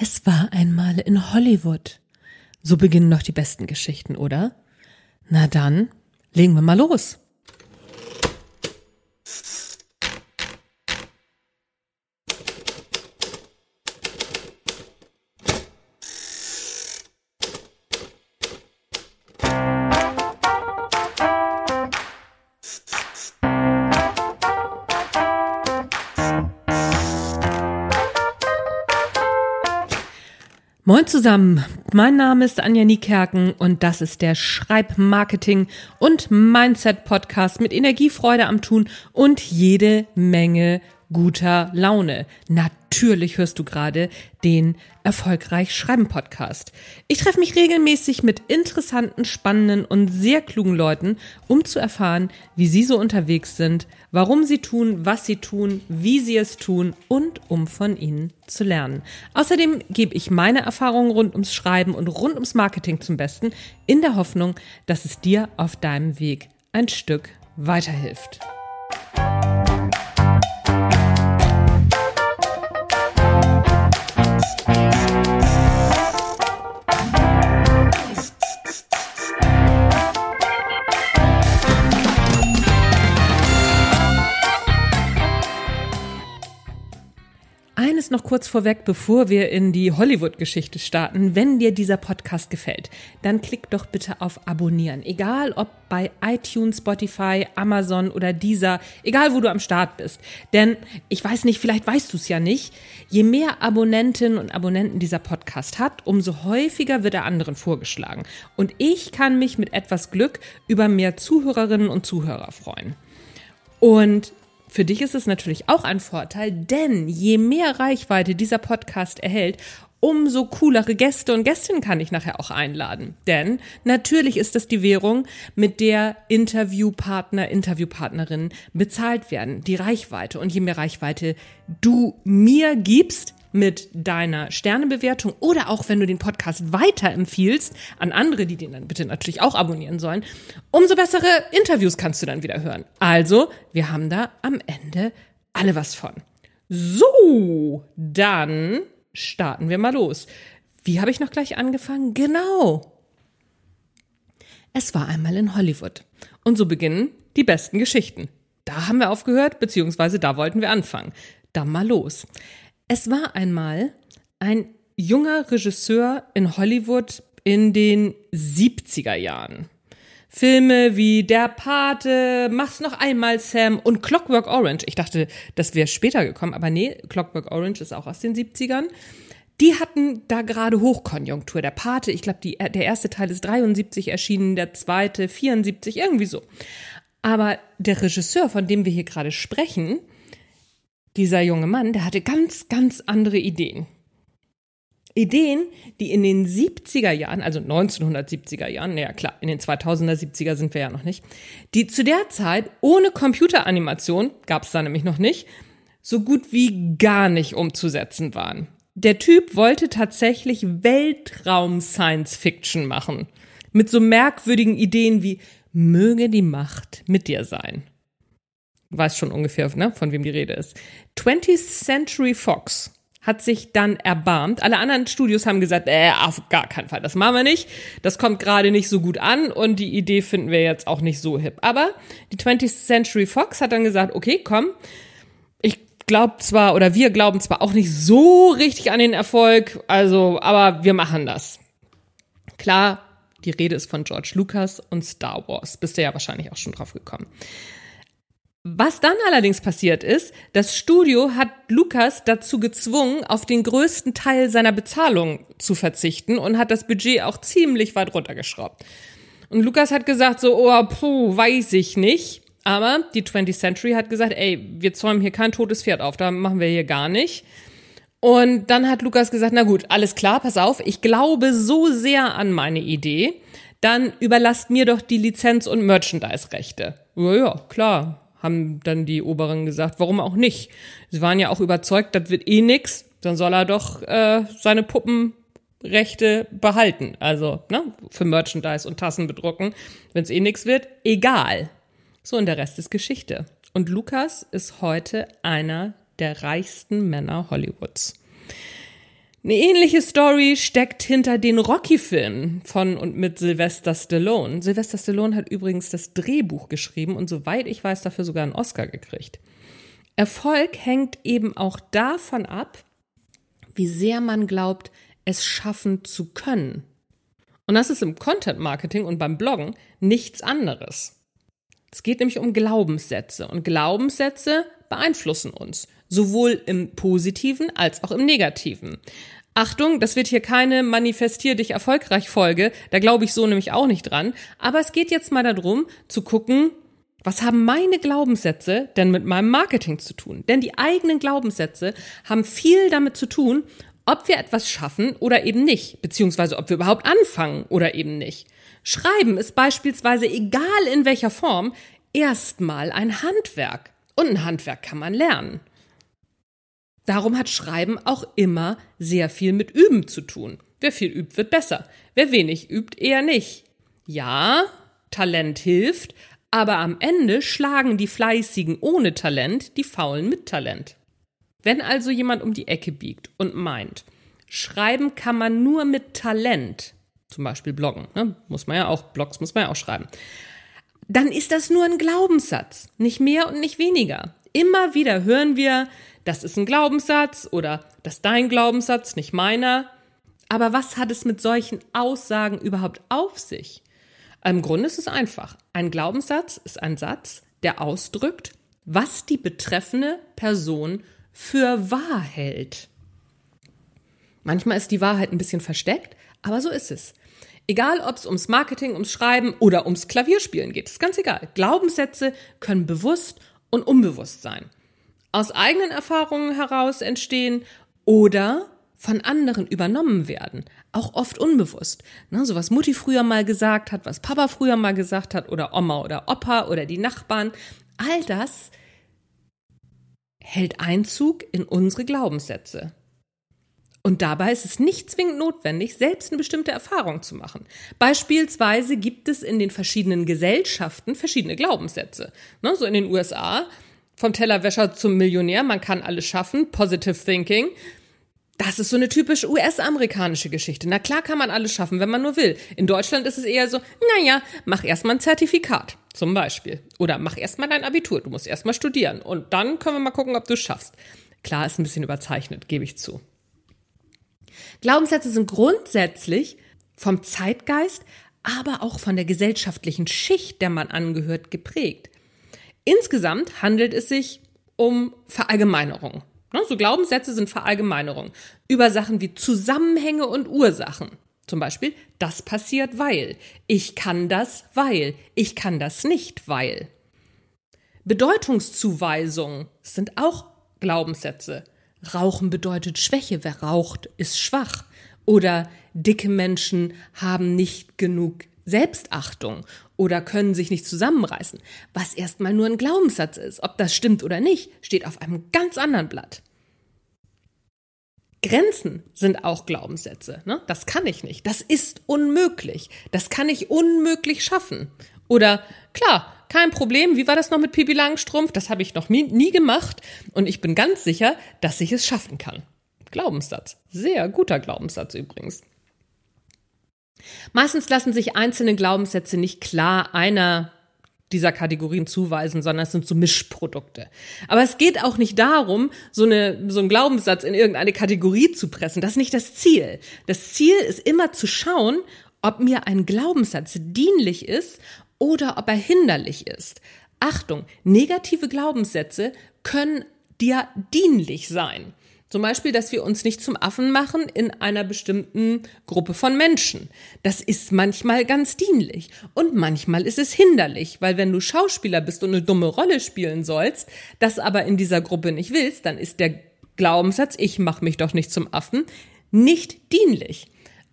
Es war einmal in Hollywood. So beginnen doch die besten Geschichten, oder? Na dann, legen wir mal los. Moin zusammen, mein Name ist Anja Niekerken und das ist der Schreibmarketing und Mindset Podcast mit Energiefreude am Tun und jede Menge guter Laune. Natürlich hörst du gerade den Erfolgreich Schreiben Podcast. Ich treffe mich regelmäßig mit interessanten, spannenden und sehr klugen Leuten, um zu erfahren, wie sie so unterwegs sind, warum sie tun, was sie tun, wie sie es tun und um von ihnen zu lernen. Außerdem gebe ich meine Erfahrungen rund ums Schreiben und rund ums Marketing zum Besten, in der Hoffnung, dass es dir auf deinem Weg ein Stück weiterhilft. Eines noch kurz vorweg, bevor wir in die Hollywood-Geschichte starten. Wenn dir dieser Podcast gefällt, dann klick doch bitte auf Abonnieren. Egal ob bei iTunes, Spotify, Amazon oder dieser, egal wo du am Start bist. Denn ich weiß nicht, vielleicht weißt du es ja nicht, je mehr Abonnentinnen und Abonnenten dieser Podcast hat, umso häufiger wird er anderen vorgeschlagen. Und ich kann mich mit etwas Glück über mehr Zuhörerinnen und Zuhörer freuen. Und für dich ist es natürlich auch ein Vorteil, denn je mehr Reichweite dieser Podcast erhält, umso coolere Gäste und Gästinnen kann ich nachher auch einladen. Denn natürlich ist das die Währung, mit der Interviewpartner, Interviewpartnerinnen bezahlt werden, die Reichweite. Und je mehr Reichweite du mir gibst, mit deiner Sternebewertung oder auch wenn du den Podcast weiterempfiehlst an andere, die den dann bitte natürlich auch abonnieren sollen, umso bessere Interviews kannst du dann wieder hören. Also, wir haben da am Ende alle was von. So, dann starten wir mal los. Wie habe ich noch gleich angefangen? Genau. Es war einmal in Hollywood. Und so beginnen die besten Geschichten. Da haben wir aufgehört, beziehungsweise da wollten wir anfangen. Dann mal los. Es war einmal ein junger Regisseur in Hollywood in den 70er Jahren. Filme wie Der Pate, Mach's noch einmal Sam und Clockwork Orange. Ich dachte, das wäre später gekommen, aber nee, Clockwork Orange ist auch aus den 70ern. Die hatten da gerade Hochkonjunktur. Der Pate, ich glaube, der erste Teil ist 73 erschienen, der zweite 74, irgendwie so. Aber der Regisseur, von dem wir hier gerade sprechen, dieser junge Mann, der hatte ganz, ganz andere Ideen. Ideen, die in den 70er Jahren, also 1970er Jahren, naja klar, in den 2000er, 70er sind wir ja noch nicht, die zu der Zeit ohne Computeranimation, gab es da nämlich noch nicht, so gut wie gar nicht umzusetzen waren. Der Typ wollte tatsächlich Weltraum-Science-Fiction machen. Mit so merkwürdigen Ideen wie möge die Macht mit dir sein weiß schon ungefähr, ne, von wem die Rede ist. 20th Century Fox hat sich dann erbarmt. Alle anderen Studios haben gesagt, äh, auf gar keinen Fall, das machen wir nicht. Das kommt gerade nicht so gut an und die Idee finden wir jetzt auch nicht so hip. Aber die 20th Century Fox hat dann gesagt, okay, komm, ich glaube zwar oder wir glauben zwar auch nicht so richtig an den Erfolg, also, aber wir machen das. Klar, die Rede ist von George Lucas und Star Wars. Bist du ja wahrscheinlich auch schon drauf gekommen. Was dann allerdings passiert ist, das Studio hat Lukas dazu gezwungen, auf den größten Teil seiner Bezahlung zu verzichten und hat das Budget auch ziemlich weit runtergeschraubt. Und Lukas hat gesagt so, oh, puh, weiß ich nicht. Aber die 20th Century hat gesagt, ey, wir zäumen hier kein totes Pferd auf, da machen wir hier gar nicht. Und dann hat Lukas gesagt, na gut, alles klar, pass auf, ich glaube so sehr an meine Idee, dann überlasst mir doch die Lizenz- und Merchandise-Rechte. Ja, ja, klar, haben dann die Oberen gesagt, warum auch nicht? Sie waren ja auch überzeugt, das wird eh nix, dann soll er doch äh, seine Puppenrechte behalten. Also, ne, für Merchandise und Tassen bedrucken. Wenn es eh nix wird, egal. So, und der Rest ist Geschichte. Und Lukas ist heute einer der reichsten Männer Hollywoods. Eine ähnliche Story steckt hinter den Rocky-Filmen von und mit Sylvester Stallone. Sylvester Stallone hat übrigens das Drehbuch geschrieben und soweit ich weiß, dafür sogar einen Oscar gekriegt. Erfolg hängt eben auch davon ab, wie sehr man glaubt, es schaffen zu können. Und das ist im Content Marketing und beim Bloggen nichts anderes. Es geht nämlich um Glaubenssätze und Glaubenssätze beeinflussen uns, sowohl im positiven als auch im negativen. Achtung, das wird hier keine Manifestier dich erfolgreich Folge, da glaube ich so nämlich auch nicht dran, aber es geht jetzt mal darum zu gucken, was haben meine Glaubenssätze denn mit meinem Marketing zu tun? Denn die eigenen Glaubenssätze haben viel damit zu tun, ob wir etwas schaffen oder eben nicht, beziehungsweise ob wir überhaupt anfangen oder eben nicht. Schreiben ist beispielsweise, egal in welcher Form, erstmal ein Handwerk. Und ein Handwerk kann man lernen. Darum hat Schreiben auch immer sehr viel mit Üben zu tun. Wer viel übt, wird besser. Wer wenig übt, eher nicht. Ja, Talent hilft, aber am Ende schlagen die Fleißigen ohne Talent die Faulen mit Talent. Wenn also jemand um die Ecke biegt und meint, schreiben kann man nur mit Talent, zum Beispiel bloggen, ne? muss man ja auch, Blogs muss man ja auch schreiben, dann ist das nur ein Glaubenssatz, nicht mehr und nicht weniger. Immer wieder hören wir, das ist ein Glaubenssatz oder das ist dein Glaubenssatz, nicht meiner. Aber was hat es mit solchen Aussagen überhaupt auf sich? Im Grunde ist es einfach. Ein Glaubenssatz ist ein Satz, der ausdrückt, was die betreffende Person für wahr hält. Manchmal ist die Wahrheit ein bisschen versteckt, aber so ist es. Egal, ob es ums Marketing, ums Schreiben oder ums Klavierspielen geht, ist ganz egal. Glaubenssätze können bewusst und unbewusst sein. Aus eigenen Erfahrungen heraus entstehen oder von anderen übernommen werden, auch oft unbewusst. Ne, so was Mutti früher mal gesagt hat, was Papa früher mal gesagt hat oder Oma oder Opa oder die Nachbarn, all das hält Einzug in unsere Glaubenssätze. Und dabei ist es nicht zwingend notwendig, selbst eine bestimmte Erfahrung zu machen. Beispielsweise gibt es in den verschiedenen Gesellschaften verschiedene Glaubenssätze. Ne, so in den USA, vom Tellerwäscher zum Millionär, man kann alles schaffen, Positive Thinking. Das ist so eine typisch US-amerikanische Geschichte. Na klar kann man alles schaffen, wenn man nur will. In Deutschland ist es eher so, naja, mach erstmal ein Zertifikat, zum Beispiel. Oder mach erstmal dein Abitur, du musst erstmal studieren. Und dann können wir mal gucken, ob du es schaffst. Klar, ist ein bisschen überzeichnet, gebe ich zu. Glaubenssätze sind grundsätzlich vom Zeitgeist, aber auch von der gesellschaftlichen Schicht, der man angehört, geprägt. Insgesamt handelt es sich um Verallgemeinerung. Ne, so Glaubenssätze sind Verallgemeinerung über Sachen wie Zusammenhänge und Ursachen. Zum Beispiel, das passiert weil. Ich kann das weil. Ich kann das nicht weil. Bedeutungszuweisungen sind auch Glaubenssätze. Rauchen bedeutet Schwäche. Wer raucht, ist schwach. Oder dicke Menschen haben nicht genug Selbstachtung oder können sich nicht zusammenreißen, was erstmal nur ein Glaubenssatz ist. Ob das stimmt oder nicht, steht auf einem ganz anderen Blatt. Grenzen sind auch Glaubenssätze. Ne? Das kann ich nicht. Das ist unmöglich. Das kann ich unmöglich schaffen. Oder klar, kein Problem. Wie war das noch mit Pipi Langstrumpf? Das habe ich noch nie, nie gemacht. Und ich bin ganz sicher, dass ich es schaffen kann. Glaubenssatz. Sehr guter Glaubenssatz übrigens. Meistens lassen sich einzelne Glaubenssätze nicht klar einer dieser Kategorien zuweisen, sondern es sind so Mischprodukte. Aber es geht auch nicht darum, so, eine, so einen Glaubenssatz in irgendeine Kategorie zu pressen. Das ist nicht das Ziel. Das Ziel ist immer zu schauen, ob mir ein Glaubenssatz dienlich ist oder ob er hinderlich ist. Achtung, negative Glaubenssätze können dir dienlich sein. Zum Beispiel, dass wir uns nicht zum Affen machen in einer bestimmten Gruppe von Menschen. Das ist manchmal ganz dienlich und manchmal ist es hinderlich, weil wenn du Schauspieler bist und eine dumme Rolle spielen sollst, das aber in dieser Gruppe nicht willst, dann ist der Glaubenssatz, ich mache mich doch nicht zum Affen, nicht dienlich.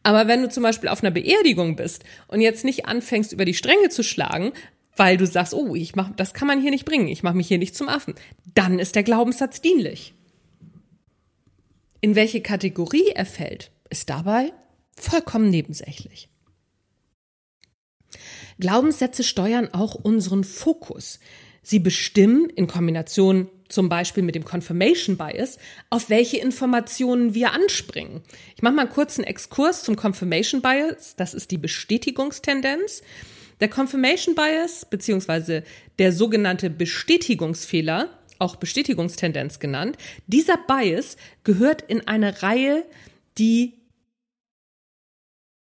Aber wenn du zum Beispiel auf einer Beerdigung bist und jetzt nicht anfängst, über die Stränge zu schlagen, weil du sagst, oh, ich mach, das kann man hier nicht bringen, ich mache mich hier nicht zum Affen, dann ist der Glaubenssatz dienlich. In welche Kategorie er fällt, ist dabei vollkommen nebensächlich. Glaubenssätze steuern auch unseren Fokus. Sie bestimmen in Kombination zum Beispiel mit dem Confirmation Bias, auf welche Informationen wir anspringen. Ich mache mal einen kurzen Exkurs zum Confirmation Bias. Das ist die Bestätigungstendenz. Der Confirmation Bias beziehungsweise der sogenannte Bestätigungsfehler, auch Bestätigungstendenz genannt, dieser Bias gehört in eine Reihe, die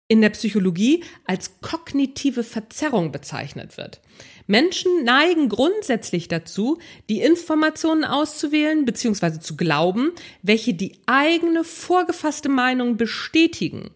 in der Psychologie als kognitive Verzerrung bezeichnet wird. Menschen neigen grundsätzlich dazu, die Informationen auszuwählen bzw. zu glauben, welche die eigene vorgefasste Meinung bestätigen.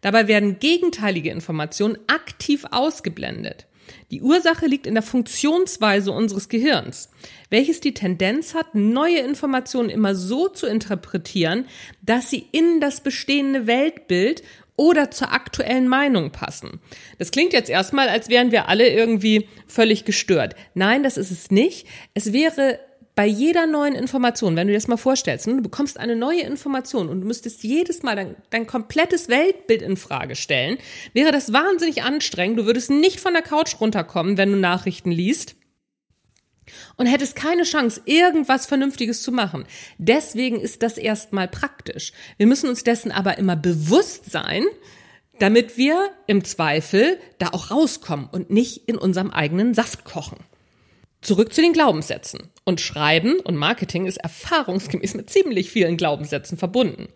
Dabei werden gegenteilige Informationen aktiv ausgeblendet. Die Ursache liegt in der Funktionsweise unseres Gehirns, welches die Tendenz hat, neue Informationen immer so zu interpretieren, dass sie in das bestehende Weltbild oder zur aktuellen Meinung passen. Das klingt jetzt erstmal, als wären wir alle irgendwie völlig gestört. Nein, das ist es nicht. Es wäre bei jeder neuen Information, wenn du dir das mal vorstellst, ne, du bekommst eine neue Information und du müsstest jedes Mal dein, dein komplettes Weltbild in Frage stellen, wäre das wahnsinnig anstrengend. Du würdest nicht von der Couch runterkommen, wenn du Nachrichten liest und hättest keine Chance, irgendwas Vernünftiges zu machen. Deswegen ist das erstmal praktisch. Wir müssen uns dessen aber immer bewusst sein, damit wir im Zweifel da auch rauskommen und nicht in unserem eigenen Saft kochen. Zurück zu den Glaubenssätzen. Und Schreiben und Marketing ist erfahrungsgemäß mit ziemlich vielen Glaubenssätzen verbunden.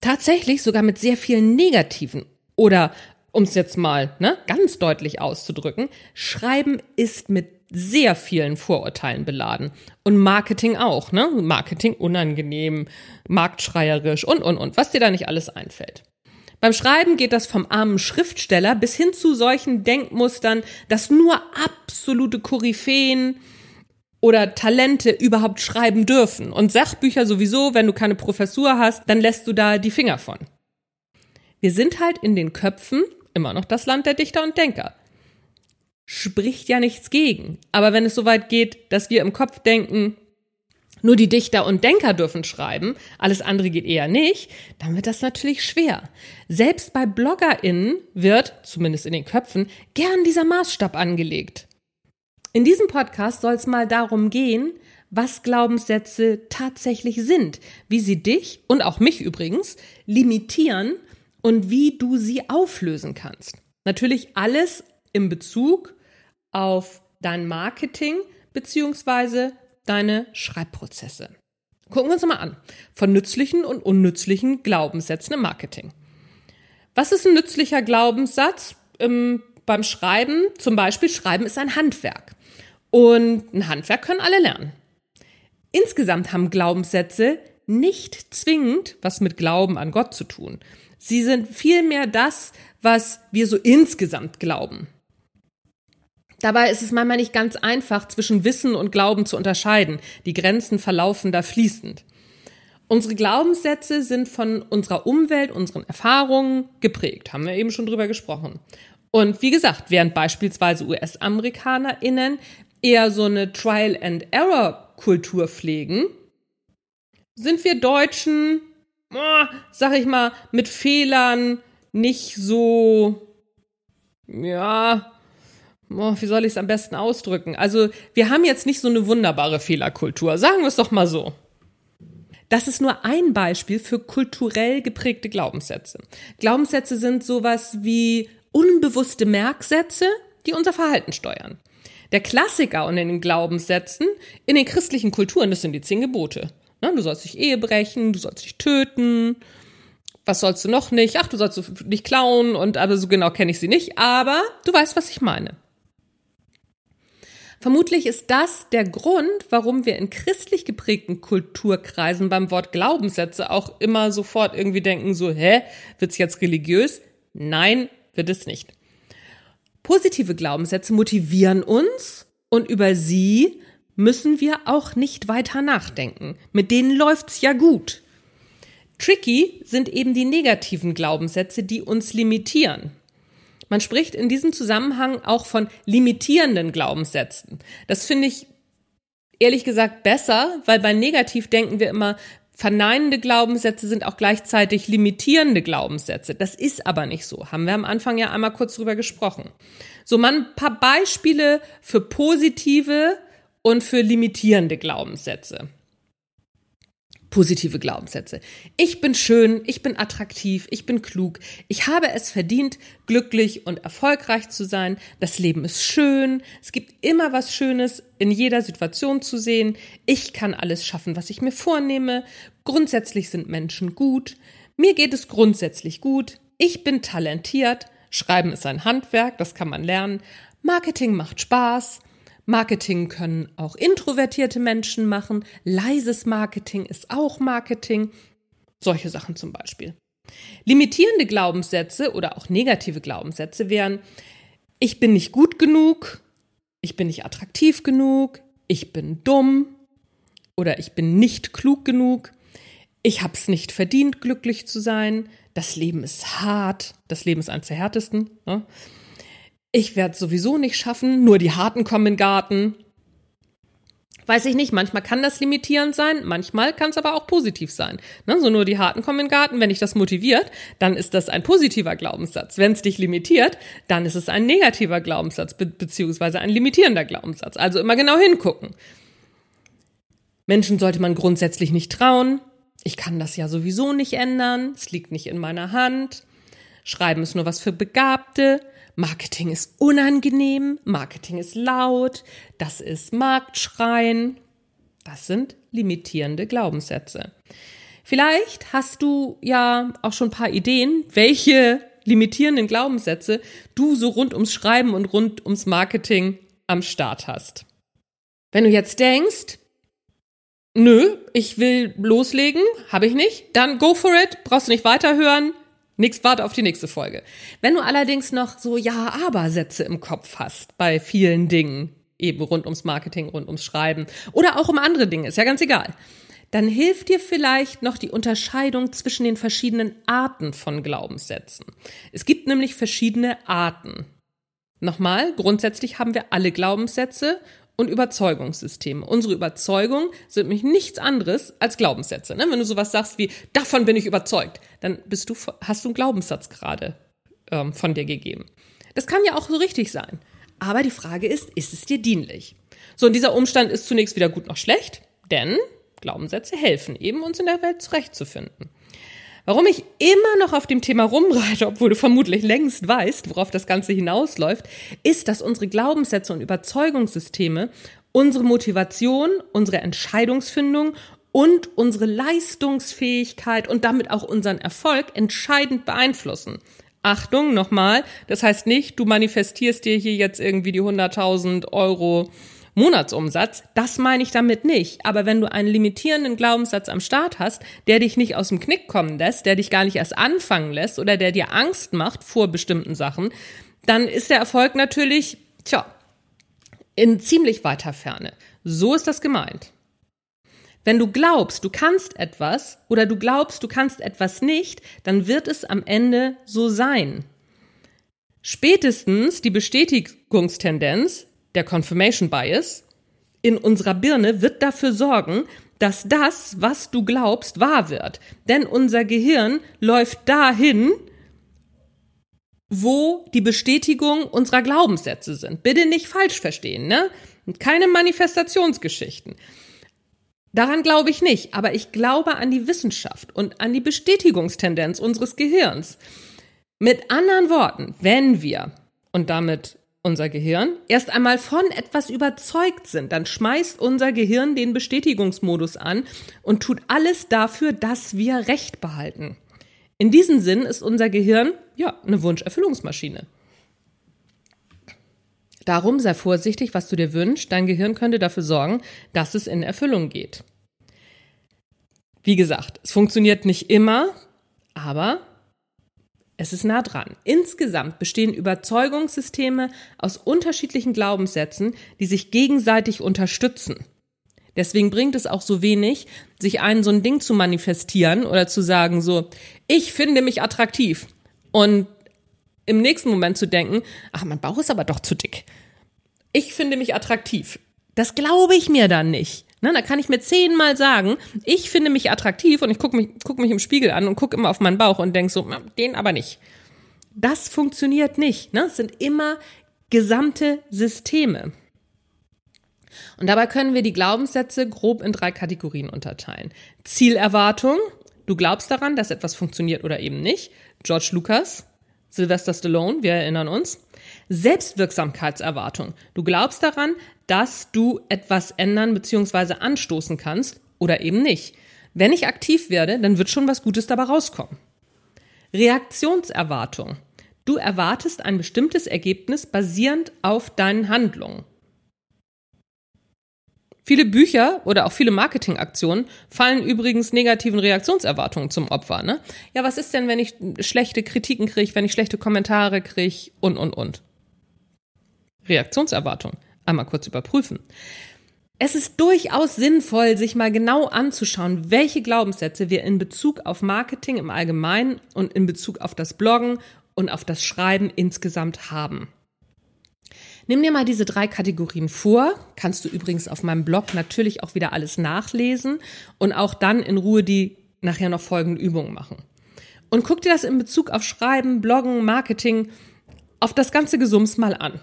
Tatsächlich sogar mit sehr vielen negativen oder um es jetzt mal ne, ganz deutlich auszudrücken, Schreiben ist mit sehr vielen Vorurteilen beladen. Und Marketing auch, ne? Marketing unangenehm, marktschreierisch und, und, und, was dir da nicht alles einfällt. Beim Schreiben geht das vom armen Schriftsteller bis hin zu solchen Denkmustern, dass nur absolute Koryphäen oder Talente überhaupt schreiben dürfen. Und Sachbücher sowieso, wenn du keine Professur hast, dann lässt du da die Finger von. Wir sind halt in den Köpfen immer noch das Land der Dichter und Denker. Spricht ja nichts gegen. Aber wenn es soweit geht, dass wir im Kopf denken, nur die Dichter und Denker dürfen schreiben, alles andere geht eher nicht, dann wird das natürlich schwer. Selbst bei BloggerInnen wird, zumindest in den Köpfen, gern dieser Maßstab angelegt. In diesem Podcast soll es mal darum gehen, was Glaubenssätze tatsächlich sind, wie sie dich und auch mich übrigens limitieren und wie du sie auflösen kannst. Natürlich alles im Bezug auf dein Marketing beziehungsweise deine Schreibprozesse. Gucken wir uns mal an. Von nützlichen und unnützlichen Glaubenssätzen im Marketing. Was ist ein nützlicher Glaubenssatz ähm, beim Schreiben? Zum Beispiel, Schreiben ist ein Handwerk. Und ein Handwerk können alle lernen. Insgesamt haben Glaubenssätze nicht zwingend was mit Glauben an Gott zu tun. Sie sind vielmehr das, was wir so insgesamt glauben. Dabei ist es manchmal nicht ganz einfach, zwischen Wissen und Glauben zu unterscheiden. Die Grenzen verlaufen da fließend. Unsere Glaubenssätze sind von unserer Umwelt, unseren Erfahrungen geprägt, haben wir eben schon drüber gesprochen. Und wie gesagt, während beispielsweise US-AmerikanerInnen eher so eine Trial-and-Error-Kultur pflegen, sind wir Deutschen, sag ich mal, mit Fehlern nicht so, ja, oh, wie soll ich es am besten ausdrücken? Also, wir haben jetzt nicht so eine wunderbare Fehlerkultur. Sagen wir es doch mal so. Das ist nur ein Beispiel für kulturell geprägte Glaubenssätze. Glaubenssätze sind sowas wie unbewusste Merksätze, die unser Verhalten steuern. Der Klassiker unter den Glaubenssätzen in den christlichen Kulturen, das sind die zehn Gebote. Ne, du sollst dich Ehe brechen, du sollst dich töten. Was sollst du noch nicht? Ach, du sollst nicht klauen und aber so genau kenne ich sie nicht, aber du weißt, was ich meine. Vermutlich ist das der Grund, warum wir in christlich geprägten Kulturkreisen beim Wort Glaubenssätze auch immer sofort irgendwie denken, so, hä, wird's jetzt religiös? Nein, wird es nicht. Positive Glaubenssätze motivieren uns und über sie müssen wir auch nicht weiter nachdenken. Mit denen läuft's ja gut. Tricky sind eben die negativen Glaubenssätze, die uns limitieren. Man spricht in diesem Zusammenhang auch von limitierenden Glaubenssätzen. Das finde ich ehrlich gesagt besser, weil bei negativ denken wir immer, verneinende Glaubenssätze sind auch gleichzeitig limitierende Glaubenssätze. Das ist aber nicht so. Haben wir am Anfang ja einmal kurz drüber gesprochen. So, mal ein paar Beispiele für positive und für limitierende Glaubenssätze positive Glaubenssätze. Ich bin schön, ich bin attraktiv, ich bin klug, ich habe es verdient, glücklich und erfolgreich zu sein. Das Leben ist schön, es gibt immer was Schönes in jeder Situation zu sehen. Ich kann alles schaffen, was ich mir vornehme. Grundsätzlich sind Menschen gut. Mir geht es grundsätzlich gut. Ich bin talentiert. Schreiben ist ein Handwerk, das kann man lernen. Marketing macht Spaß. Marketing können auch introvertierte Menschen machen. Leises Marketing ist auch Marketing. Solche Sachen zum Beispiel. Limitierende Glaubenssätze oder auch negative Glaubenssätze wären, ich bin nicht gut genug, ich bin nicht attraktiv genug, ich bin dumm oder ich bin nicht klug genug, ich habe es nicht verdient, glücklich zu sein, das Leben ist hart, das Leben ist eines der härtesten. Ne? Ich werde sowieso nicht schaffen, nur die Harten kommen in den Garten. Weiß ich nicht, manchmal kann das limitierend sein, manchmal kann es aber auch positiv sein. Ne, so nur die Harten kommen in den Garten, wenn dich das motiviert, dann ist das ein positiver Glaubenssatz. Wenn es dich limitiert, dann ist es ein negativer Glaubenssatz, be beziehungsweise ein limitierender Glaubenssatz. Also immer genau hingucken. Menschen sollte man grundsätzlich nicht trauen. Ich kann das ja sowieso nicht ändern. Es liegt nicht in meiner Hand. Schreiben ist nur was für Begabte. Marketing ist unangenehm, Marketing ist laut, das ist Marktschreien. Das sind limitierende Glaubenssätze. Vielleicht hast du ja auch schon ein paar Ideen, welche limitierenden Glaubenssätze du so rund ums Schreiben und rund ums Marketing am Start hast. Wenn du jetzt denkst, nö, ich will loslegen, habe ich nicht, dann go for it, brauchst du nicht weiterhören, Nix, warte auf die nächste Folge. Wenn du allerdings noch so Ja-Aber-Sätze im Kopf hast bei vielen Dingen, eben rund ums Marketing, rund ums Schreiben oder auch um andere Dinge, ist ja ganz egal, dann hilft dir vielleicht noch die Unterscheidung zwischen den verschiedenen Arten von Glaubenssätzen. Es gibt nämlich verschiedene Arten. Nochmal, grundsätzlich haben wir alle Glaubenssätze und Überzeugungssysteme. Unsere Überzeugungen sind nämlich nichts anderes als Glaubenssätze. Ne? Wenn du sowas sagst wie, davon bin ich überzeugt, dann bist du, hast du einen Glaubenssatz gerade ähm, von dir gegeben. Das kann ja auch so richtig sein. Aber die Frage ist, ist es dir dienlich? So, und dieser Umstand ist zunächst weder gut noch schlecht, denn Glaubenssätze helfen eben, uns in der Welt zurechtzufinden. Warum ich immer noch auf dem Thema rumreite, obwohl du vermutlich längst weißt, worauf das Ganze hinausläuft, ist, dass unsere Glaubenssätze und Überzeugungssysteme unsere Motivation, unsere Entscheidungsfindung und unsere Leistungsfähigkeit und damit auch unseren Erfolg entscheidend beeinflussen. Achtung, nochmal, das heißt nicht, du manifestierst dir hier jetzt irgendwie die 100.000 Euro Monatsumsatz. Das meine ich damit nicht. Aber wenn du einen limitierenden Glaubenssatz am Start hast, der dich nicht aus dem Knick kommen lässt, der dich gar nicht erst anfangen lässt oder der dir Angst macht vor bestimmten Sachen, dann ist der Erfolg natürlich, tja, in ziemlich weiter Ferne. So ist das gemeint. Wenn du glaubst, du kannst etwas oder du glaubst, du kannst etwas nicht, dann wird es am Ende so sein. Spätestens die Bestätigungstendenz der Confirmation Bias in unserer Birne wird dafür sorgen, dass das, was du glaubst, wahr wird. Denn unser Gehirn läuft dahin, wo die Bestätigung unserer Glaubenssätze sind. Bitte nicht falsch verstehen, ne? Keine Manifestationsgeschichten. Daran glaube ich nicht, aber ich glaube an die Wissenschaft und an die Bestätigungstendenz unseres Gehirns. Mit anderen Worten, wenn wir, und damit unser Gehirn, erst einmal von etwas überzeugt sind, dann schmeißt unser Gehirn den Bestätigungsmodus an und tut alles dafür, dass wir Recht behalten. In diesem Sinn ist unser Gehirn ja eine Wunscherfüllungsmaschine. Darum sei vorsichtig, was du dir wünschst. Dein Gehirn könnte dafür sorgen, dass es in Erfüllung geht. Wie gesagt, es funktioniert nicht immer, aber es ist nah dran. Insgesamt bestehen Überzeugungssysteme aus unterschiedlichen Glaubenssätzen, die sich gegenseitig unterstützen. Deswegen bringt es auch so wenig, sich ein so ein Ding zu manifestieren oder zu sagen so, ich finde mich attraktiv und im nächsten Moment zu denken, ach, mein Bauch ist aber doch zu dick. Ich finde mich attraktiv. Das glaube ich mir dann nicht. Ne, da kann ich mir zehnmal sagen, ich finde mich attraktiv und ich gucke mich, guck mich im Spiegel an und gucke immer auf meinen Bauch und denke so, den aber nicht. Das funktioniert nicht. Ne? Es sind immer gesamte Systeme. Und dabei können wir die Glaubenssätze grob in drei Kategorien unterteilen. Zielerwartung. Du glaubst daran, dass etwas funktioniert oder eben nicht. George Lucas, Sylvester Stallone, wir erinnern uns. Selbstwirksamkeitserwartung. Du glaubst daran, dass du etwas ändern bzw. anstoßen kannst oder eben nicht. Wenn ich aktiv werde, dann wird schon was Gutes dabei rauskommen. Reaktionserwartung. Du erwartest ein bestimmtes Ergebnis basierend auf deinen Handlungen. Viele Bücher oder auch viele Marketingaktionen fallen übrigens negativen Reaktionserwartungen zum Opfer. Ne? Ja, was ist denn, wenn ich schlechte Kritiken kriege, wenn ich schlechte Kommentare kriege und, und, und. Reaktionserwartung. Einmal kurz überprüfen. Es ist durchaus sinnvoll, sich mal genau anzuschauen, welche Glaubenssätze wir in Bezug auf Marketing im Allgemeinen und in Bezug auf das Bloggen und auf das Schreiben insgesamt haben. Nimm dir mal diese drei Kategorien vor. Kannst du übrigens auf meinem Blog natürlich auch wieder alles nachlesen und auch dann in Ruhe die nachher noch folgende Übungen machen. Und guck dir das in Bezug auf Schreiben, Bloggen, Marketing, auf das ganze Gesums mal an.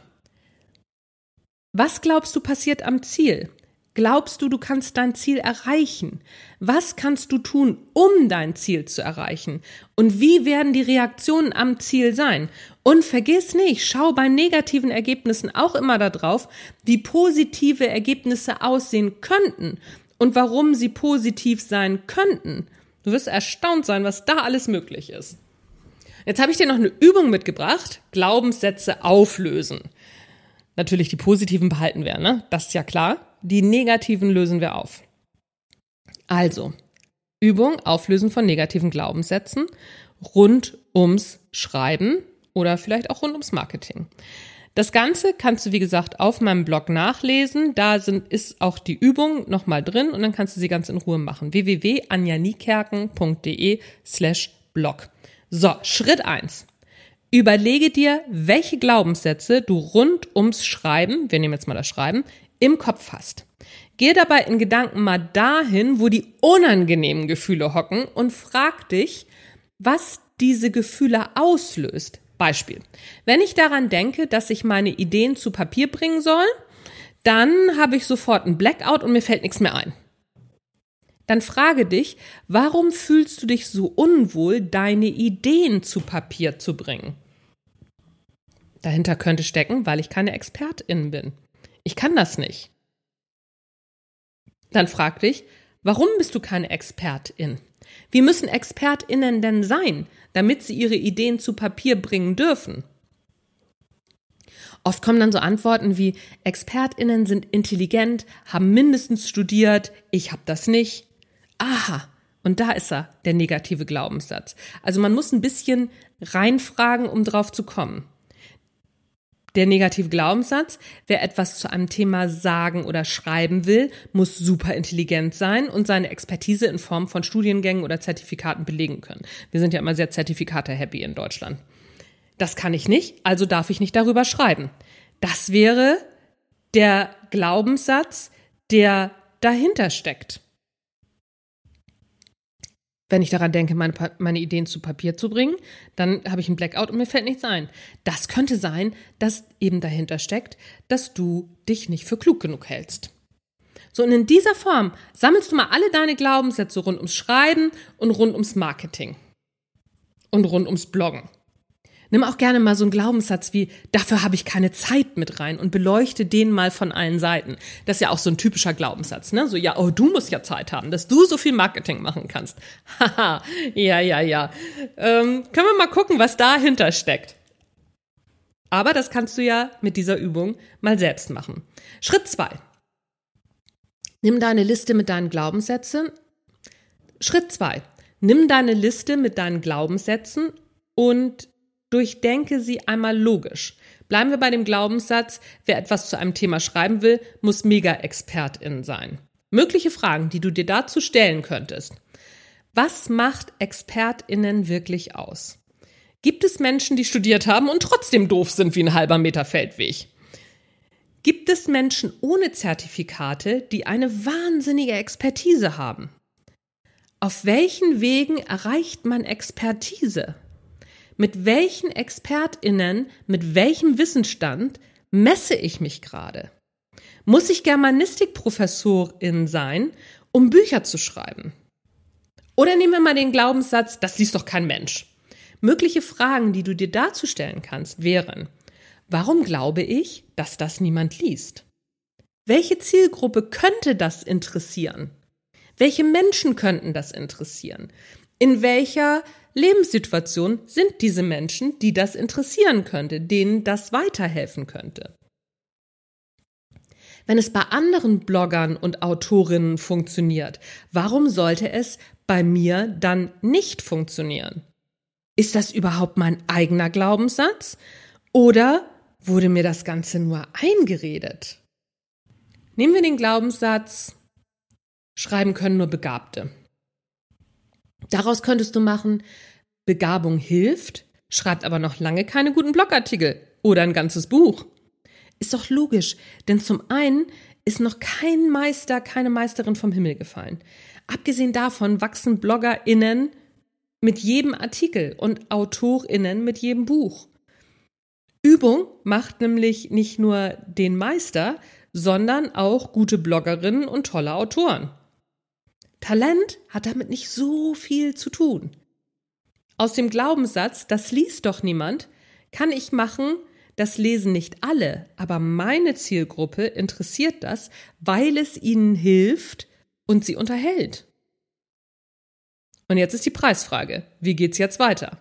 Was glaubst du passiert am Ziel? Glaubst du, du kannst dein Ziel erreichen? Was kannst du tun, um dein Ziel zu erreichen? Und wie werden die Reaktionen am Ziel sein? Und vergiss nicht, schau bei negativen Ergebnissen auch immer darauf, wie positive Ergebnisse aussehen könnten und warum sie positiv sein könnten. Du wirst erstaunt sein, was da alles möglich ist. Jetzt habe ich dir noch eine Übung mitgebracht, Glaubenssätze auflösen. Natürlich die positiven behalten wir, ne? Das ist ja klar. Die negativen lösen wir auf. Also, Übung, Auflösen von negativen Glaubenssätzen rund ums Schreiben oder vielleicht auch rund ums Marketing. Das Ganze kannst du, wie gesagt, auf meinem Blog nachlesen. Da sind, ist auch die Übung nochmal drin und dann kannst du sie ganz in Ruhe machen. www.anjanikerken.de slash blog. So, Schritt eins: Überlege dir, welche Glaubenssätze du rund ums Schreiben, wir nehmen jetzt mal das Schreiben, im Kopf hast. Geh dabei in Gedanken mal dahin, wo die unangenehmen Gefühle hocken und frag dich, was diese Gefühle auslöst. Beispiel. Wenn ich daran denke, dass ich meine Ideen zu Papier bringen soll, dann habe ich sofort einen Blackout und mir fällt nichts mehr ein. Dann frage dich, warum fühlst du dich so unwohl, deine Ideen zu Papier zu bringen? Dahinter könnte stecken, weil ich keine Expertin bin. Ich kann das nicht. Dann frag dich, warum bist du keine Expertin? Wie müssen Expertinnen denn sein, damit sie ihre Ideen zu Papier bringen dürfen? Oft kommen dann so Antworten wie Expertinnen sind intelligent, haben mindestens studiert, ich habe das nicht. Aha, und da ist er, der negative Glaubenssatz. Also man muss ein bisschen reinfragen, um drauf zu kommen. Der negative Glaubenssatz, wer etwas zu einem Thema sagen oder schreiben will, muss super intelligent sein und seine Expertise in Form von Studiengängen oder Zertifikaten belegen können. Wir sind ja immer sehr Zertifikate-happy in Deutschland. Das kann ich nicht, also darf ich nicht darüber schreiben. Das wäre der Glaubenssatz, der dahinter steckt. Wenn ich daran denke, meine, meine, Ideen zu Papier zu bringen, dann habe ich einen Blackout und mir fällt nichts ein. Das könnte sein, dass eben dahinter steckt, dass du dich nicht für klug genug hältst. So, und in dieser Form sammelst du mal alle deine Glaubenssätze rund ums Schreiben und rund ums Marketing und rund ums Bloggen. Nimm auch gerne mal so einen Glaubenssatz wie, dafür habe ich keine Zeit mit rein und beleuchte den mal von allen Seiten. Das ist ja auch so ein typischer Glaubenssatz, ne? So, ja, oh, du musst ja Zeit haben, dass du so viel Marketing machen kannst. Haha, ja, ja, ja. Ähm, können wir mal gucken, was dahinter steckt. Aber das kannst du ja mit dieser Übung mal selbst machen. Schritt zwei: Nimm deine Liste mit deinen Glaubenssätzen. Schritt zwei: Nimm deine Liste mit deinen Glaubenssätzen und Durchdenke sie einmal logisch. Bleiben wir bei dem Glaubenssatz, wer etwas zu einem Thema schreiben will, muss Mega-Expertin sein. Mögliche Fragen, die du dir dazu stellen könntest. Was macht ExpertInnen wirklich aus? Gibt es Menschen, die studiert haben und trotzdem doof sind wie ein halber Meter Feldweg? Gibt es Menschen ohne Zertifikate, die eine wahnsinnige Expertise haben? Auf welchen Wegen erreicht man Expertise? Mit welchen ExpertInnen, mit welchem Wissensstand messe ich mich gerade? Muss ich Germanistikprofessorin sein, um Bücher zu schreiben? Oder nehmen wir mal den Glaubenssatz, das liest doch kein Mensch. Mögliche Fragen, die du dir dazu stellen kannst, wären, warum glaube ich, dass das niemand liest? Welche Zielgruppe könnte das interessieren? Welche Menschen könnten das interessieren? In welcher Lebenssituation sind diese Menschen, die das interessieren könnte, denen das weiterhelfen könnte? Wenn es bei anderen Bloggern und Autorinnen funktioniert, warum sollte es bei mir dann nicht funktionieren? Ist das überhaupt mein eigener Glaubenssatz? Oder wurde mir das Ganze nur eingeredet? Nehmen wir den Glaubenssatz, schreiben können nur Begabte. Daraus könntest du machen, Begabung hilft, schreibt aber noch lange keine guten Blogartikel oder ein ganzes Buch. Ist doch logisch, denn zum einen ist noch kein Meister, keine Meisterin vom Himmel gefallen. Abgesehen davon wachsen BloggerInnen mit jedem Artikel und AutorInnen mit jedem Buch. Übung macht nämlich nicht nur den Meister, sondern auch gute Bloggerinnen und tolle Autoren. Talent hat damit nicht so viel zu tun. Aus dem Glaubenssatz, das liest doch niemand, kann ich machen, das lesen nicht alle, aber meine Zielgruppe interessiert das, weil es ihnen hilft und sie unterhält. Und jetzt ist die Preisfrage. Wie geht's jetzt weiter?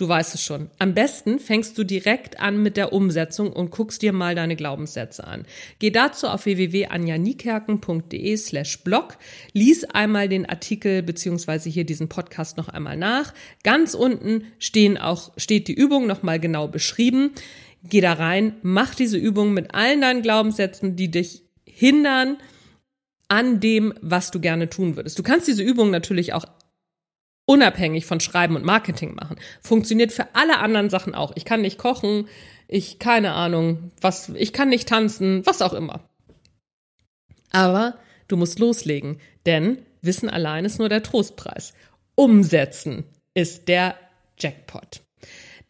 Du weißt es schon. Am besten fängst du direkt an mit der Umsetzung und guckst dir mal deine Glaubenssätze an. Geh dazu auf www.anjanikerken.de slash blog, lies einmal den Artikel beziehungsweise hier diesen Podcast noch einmal nach. Ganz unten stehen auch, steht die Übung nochmal genau beschrieben. Geh da rein, mach diese Übung mit allen deinen Glaubenssätzen, die dich hindern an dem, was du gerne tun würdest. Du kannst diese Übung natürlich auch unabhängig von Schreiben und Marketing machen. Funktioniert für alle anderen Sachen auch. Ich kann nicht kochen, ich keine Ahnung, was, ich kann nicht tanzen, was auch immer. Aber du musst loslegen, denn Wissen allein ist nur der Trostpreis. Umsetzen ist der Jackpot.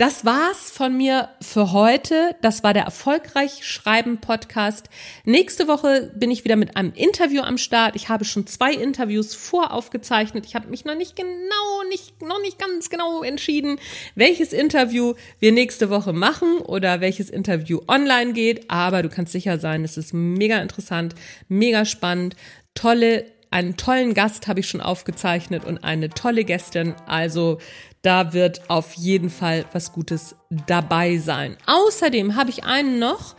Das war's von mir für heute. Das war der Erfolgreich Schreiben Podcast. Nächste Woche bin ich wieder mit einem Interview am Start. Ich habe schon zwei Interviews voraufgezeichnet. Ich habe mich noch nicht genau, nicht, noch nicht ganz genau entschieden, welches Interview wir nächste Woche machen oder welches Interview online geht. Aber du kannst sicher sein, es ist mega interessant, mega spannend, tolle einen tollen Gast habe ich schon aufgezeichnet und eine tolle Gästin. Also da wird auf jeden Fall was Gutes dabei sein. Außerdem habe ich einen noch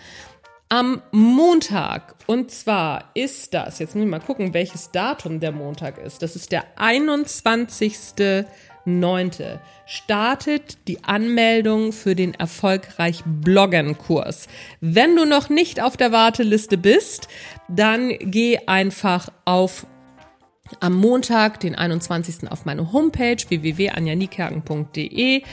am Montag. Und zwar ist das, jetzt muss ich mal gucken, welches Datum der Montag ist. Das ist der 21.9. Startet die Anmeldung für den erfolgreich Bloggen Kurs. Wenn du noch nicht auf der Warteliste bist, dann geh einfach auf am Montag, den 21. auf meine Homepage www.anjanikerken.de.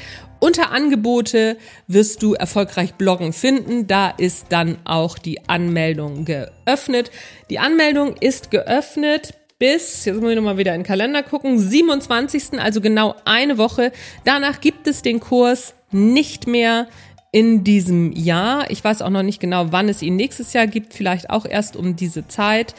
Unter Angebote wirst du erfolgreich bloggen finden. Da ist dann auch die Anmeldung geöffnet. Die Anmeldung ist geöffnet bis, jetzt muss ich nochmal wieder in den Kalender gucken, 27. also genau eine Woche. Danach gibt es den Kurs nicht mehr in diesem Jahr. Ich weiß auch noch nicht genau, wann es ihn nächstes Jahr gibt, vielleicht auch erst um diese Zeit.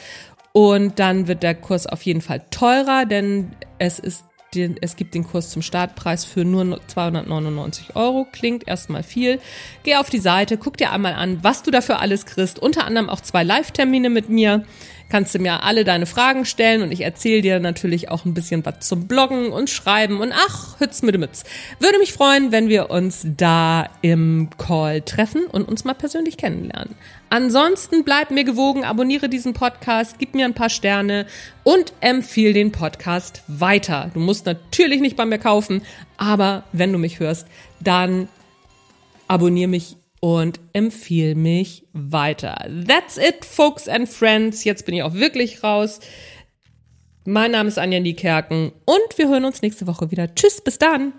Und dann wird der Kurs auf jeden Fall teurer, denn es ist den, es gibt den Kurs zum Startpreis für nur 299 Euro. Klingt erstmal viel. Geh auf die Seite, guck dir einmal an, was du dafür alles kriegst. Unter anderem auch zwei Live-Termine mit mir kannst du mir alle deine Fragen stellen und ich erzähle dir natürlich auch ein bisschen was zum Bloggen und Schreiben und ach, Hütz mit dem Mütz. Würde mich freuen, wenn wir uns da im Call treffen und uns mal persönlich kennenlernen. Ansonsten bleib mir gewogen, abonniere diesen Podcast, gib mir ein paar Sterne und empfehle den Podcast weiter. Du musst natürlich nicht bei mir kaufen, aber wenn du mich hörst, dann abonniere mich und empfiehl mich weiter. That's it, folks and friends. Jetzt bin ich auch wirklich raus. Mein Name ist Anja Niekerken und wir hören uns nächste Woche wieder. Tschüss, bis dann.